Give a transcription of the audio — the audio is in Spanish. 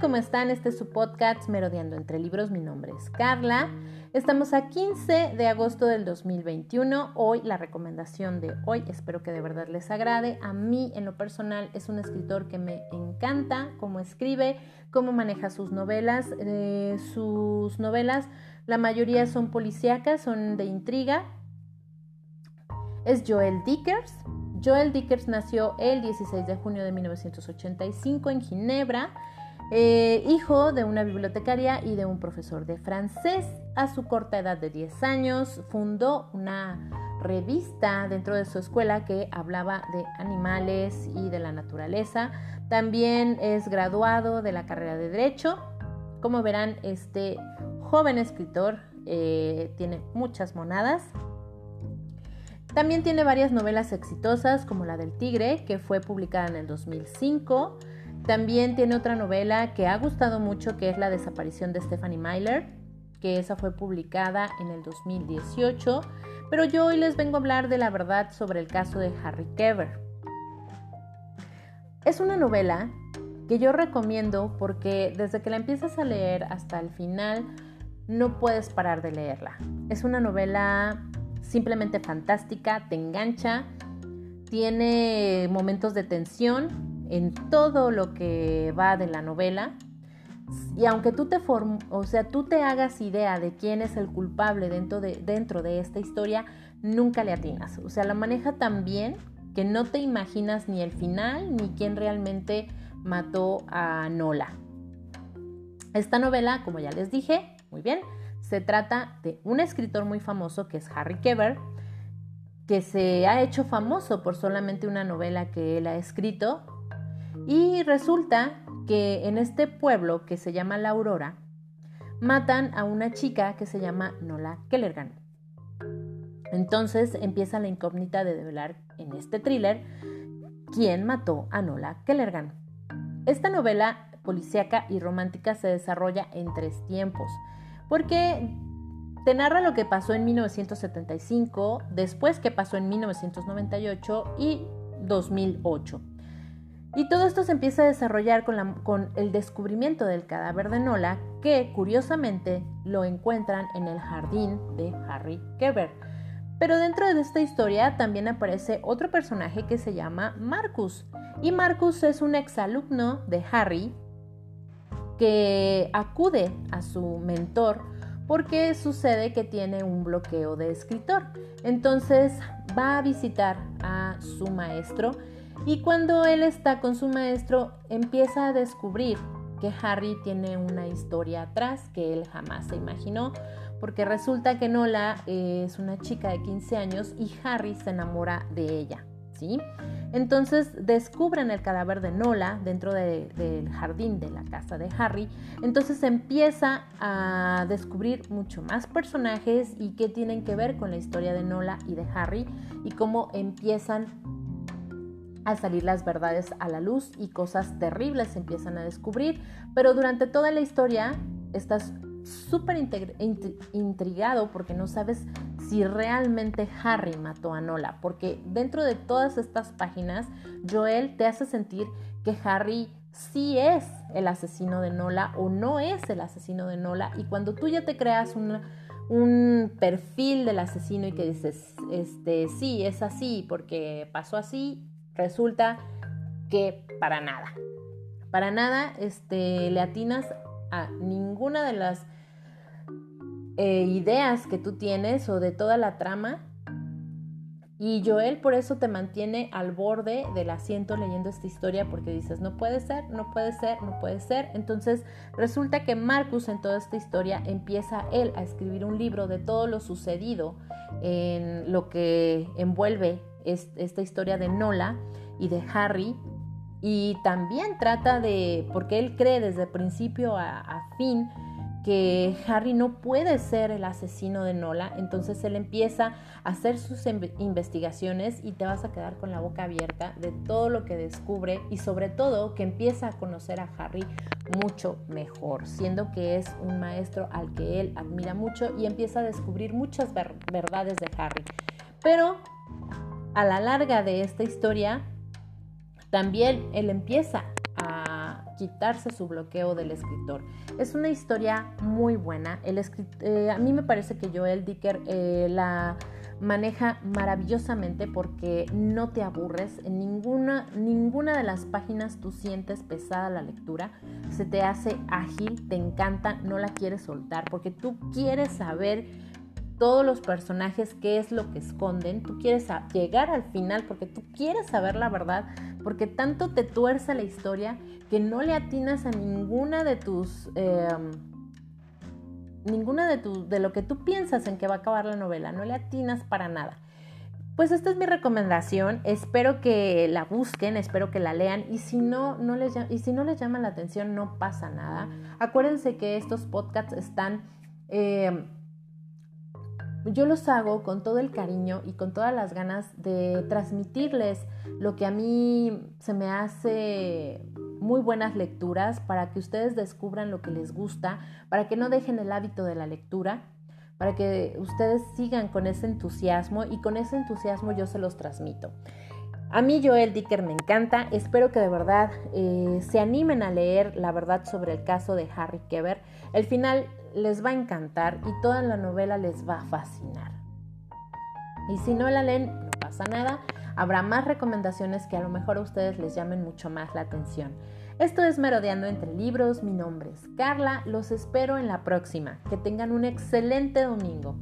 ¿cómo están? Este es su podcast Merodeando entre libros. Mi nombre es Carla. Estamos a 15 de agosto del 2021. Hoy la recomendación de hoy, espero que de verdad les agrade. A mí en lo personal es un escritor que me encanta cómo escribe, cómo maneja sus novelas. Eh, sus novelas, la mayoría son policíacas, son de intriga. Es Joel Dickers. Joel Dickers nació el 16 de junio de 1985 en Ginebra. Eh, hijo de una bibliotecaria y de un profesor de francés. A su corta edad de 10 años fundó una revista dentro de su escuela que hablaba de animales y de la naturaleza. También es graduado de la carrera de Derecho. Como verán, este joven escritor eh, tiene muchas monadas. También tiene varias novelas exitosas como la del Tigre, que fue publicada en el 2005. También tiene otra novela que ha gustado mucho, que es La desaparición de Stephanie Myler, que esa fue publicada en el 2018. Pero yo hoy les vengo a hablar de la verdad sobre el caso de Harry Keber. Es una novela que yo recomiendo porque desde que la empiezas a leer hasta el final no puedes parar de leerla. Es una novela simplemente fantástica, te engancha, tiene momentos de tensión en todo lo que va de la novela. Y aunque tú te, o sea, tú te hagas idea de quién es el culpable dentro de, dentro de esta historia, nunca le atinas. O sea, la maneja tan bien que no te imaginas ni el final ni quién realmente mató a Nola. Esta novela, como ya les dije, muy bien, se trata de un escritor muy famoso que es Harry Keber, que se ha hecho famoso por solamente una novela que él ha escrito, y resulta que en este pueblo que se llama La Aurora, matan a una chica que se llama Nola Kellergan. Entonces empieza la incógnita de develar en este thriller quién mató a Nola Kellergan. Esta novela policíaca y romántica se desarrolla en tres tiempos, porque te narra lo que pasó en 1975, después que pasó en 1998 y 2008. Y todo esto se empieza a desarrollar con, el descubrimiento del cadáver de Nola, que curiosamente lo encuentran en el jardín de Harry Keber. Pero dentro de esta historia también aparece otro personaje que se llama Marcus. Y Marcus es un exalumno de Harry que acude a su mentor porque sucede que tiene un bloqueo de escritor. Entonces va a visitar a su maestro y cuando él está con su maestro, empieza a descubrir que Harry tiene una historia atrás que él jamás se imaginó, porque resulta que Nola es una chica de 15 años y Harry se enamora de ella, ¿sí? Entonces descubren el cadáver de Nola dentro del jardín de la casa de Harry. Entonces empieza a descubrir mucho más personajes y qué tienen que ver con la historia de Nola y de Harry y cómo empiezan al salir las verdades a la luz y cosas terribles se empiezan a descubrir, pero durante toda la historia estás súper intrigado porque no sabes si realmente Harry mató a Nola, porque dentro de todas estas páginas, Joel te hace sentir que Harry sí es el asesino de Nola o no es el asesino de Nola, y cuando tú ya te creas un perfil del asesino y que dices, este, sí, es así, porque pasó así, Resulta que para nada. Para nada este, le atinas a ninguna de las eh, ideas que tú tienes o de toda la trama. Y Joel por eso te mantiene al borde del asiento leyendo esta historia porque dices, no puede ser, no puede ser, no puede ser. Entonces resulta que Marcus en toda esta historia empieza él a escribir un libro de todo lo sucedido en lo que envuelve esta historia de Nola y de Harry. Y también trata de, porque él cree desde principio a, fin que Harry no puede ser el asesino de Nola, entonces él empieza a hacer sus investigaciones y te vas a quedar con la boca abierta de todo lo que descubre y sobre todo que empieza a conocer a Harry mucho mejor, siendo que es un maestro al que él admira mucho y empieza a descubrir muchas verdades de Harry. Pero a la larga de esta historia, también él empieza a quitarse su bloqueo del escritor. Es una historia muy buena. Eh, a mí me parece que Joel Dicker eh, la maneja maravillosamente porque no te aburres. En ninguna, ninguna de las páginas tú sientes pesada la lectura. Se te hace ágil, te encanta, no la quieres soltar porque tú quieres saber todos los personajes, qué es lo que esconden. Tú quieres llegar al final porque tú quieres saber la verdad, porque tanto te tuerce la historia que no le atinas a ninguna de tus... Em, ninguna de, tu, de lo que tú piensas en que va a acabar la novela, no le atinas para nada. Pues esta es mi recomendación, espero que la busquen, espero que la lean y si no, no les, y si no les llama la atención no pasa nada. Acuérdense que estos podcasts están em, yo los hago con todo el cariño y con todas las ganas de transmitirles lo que a mí se me hace muy buenas lecturas para que ustedes descubran lo que les gusta, para que no dejen el hábito de la lectura, para que ustedes sigan con ese entusiasmo y con ese entusiasmo yo se los transmito. A mí Joel Dicker me encanta, espero que de verdad eh, se animen a leer la verdad sobre el caso de Harry Keber. El final les va a encantar y toda la novela les va a fascinar. Y si no la leen, no pasa nada, habrá más recomendaciones que a lo mejor a ustedes les llamen mucho más la atención. Esto es Merodeando entre Libros, mi nombre es Carla, los espero en la próxima. Que tengan un excelente domingo.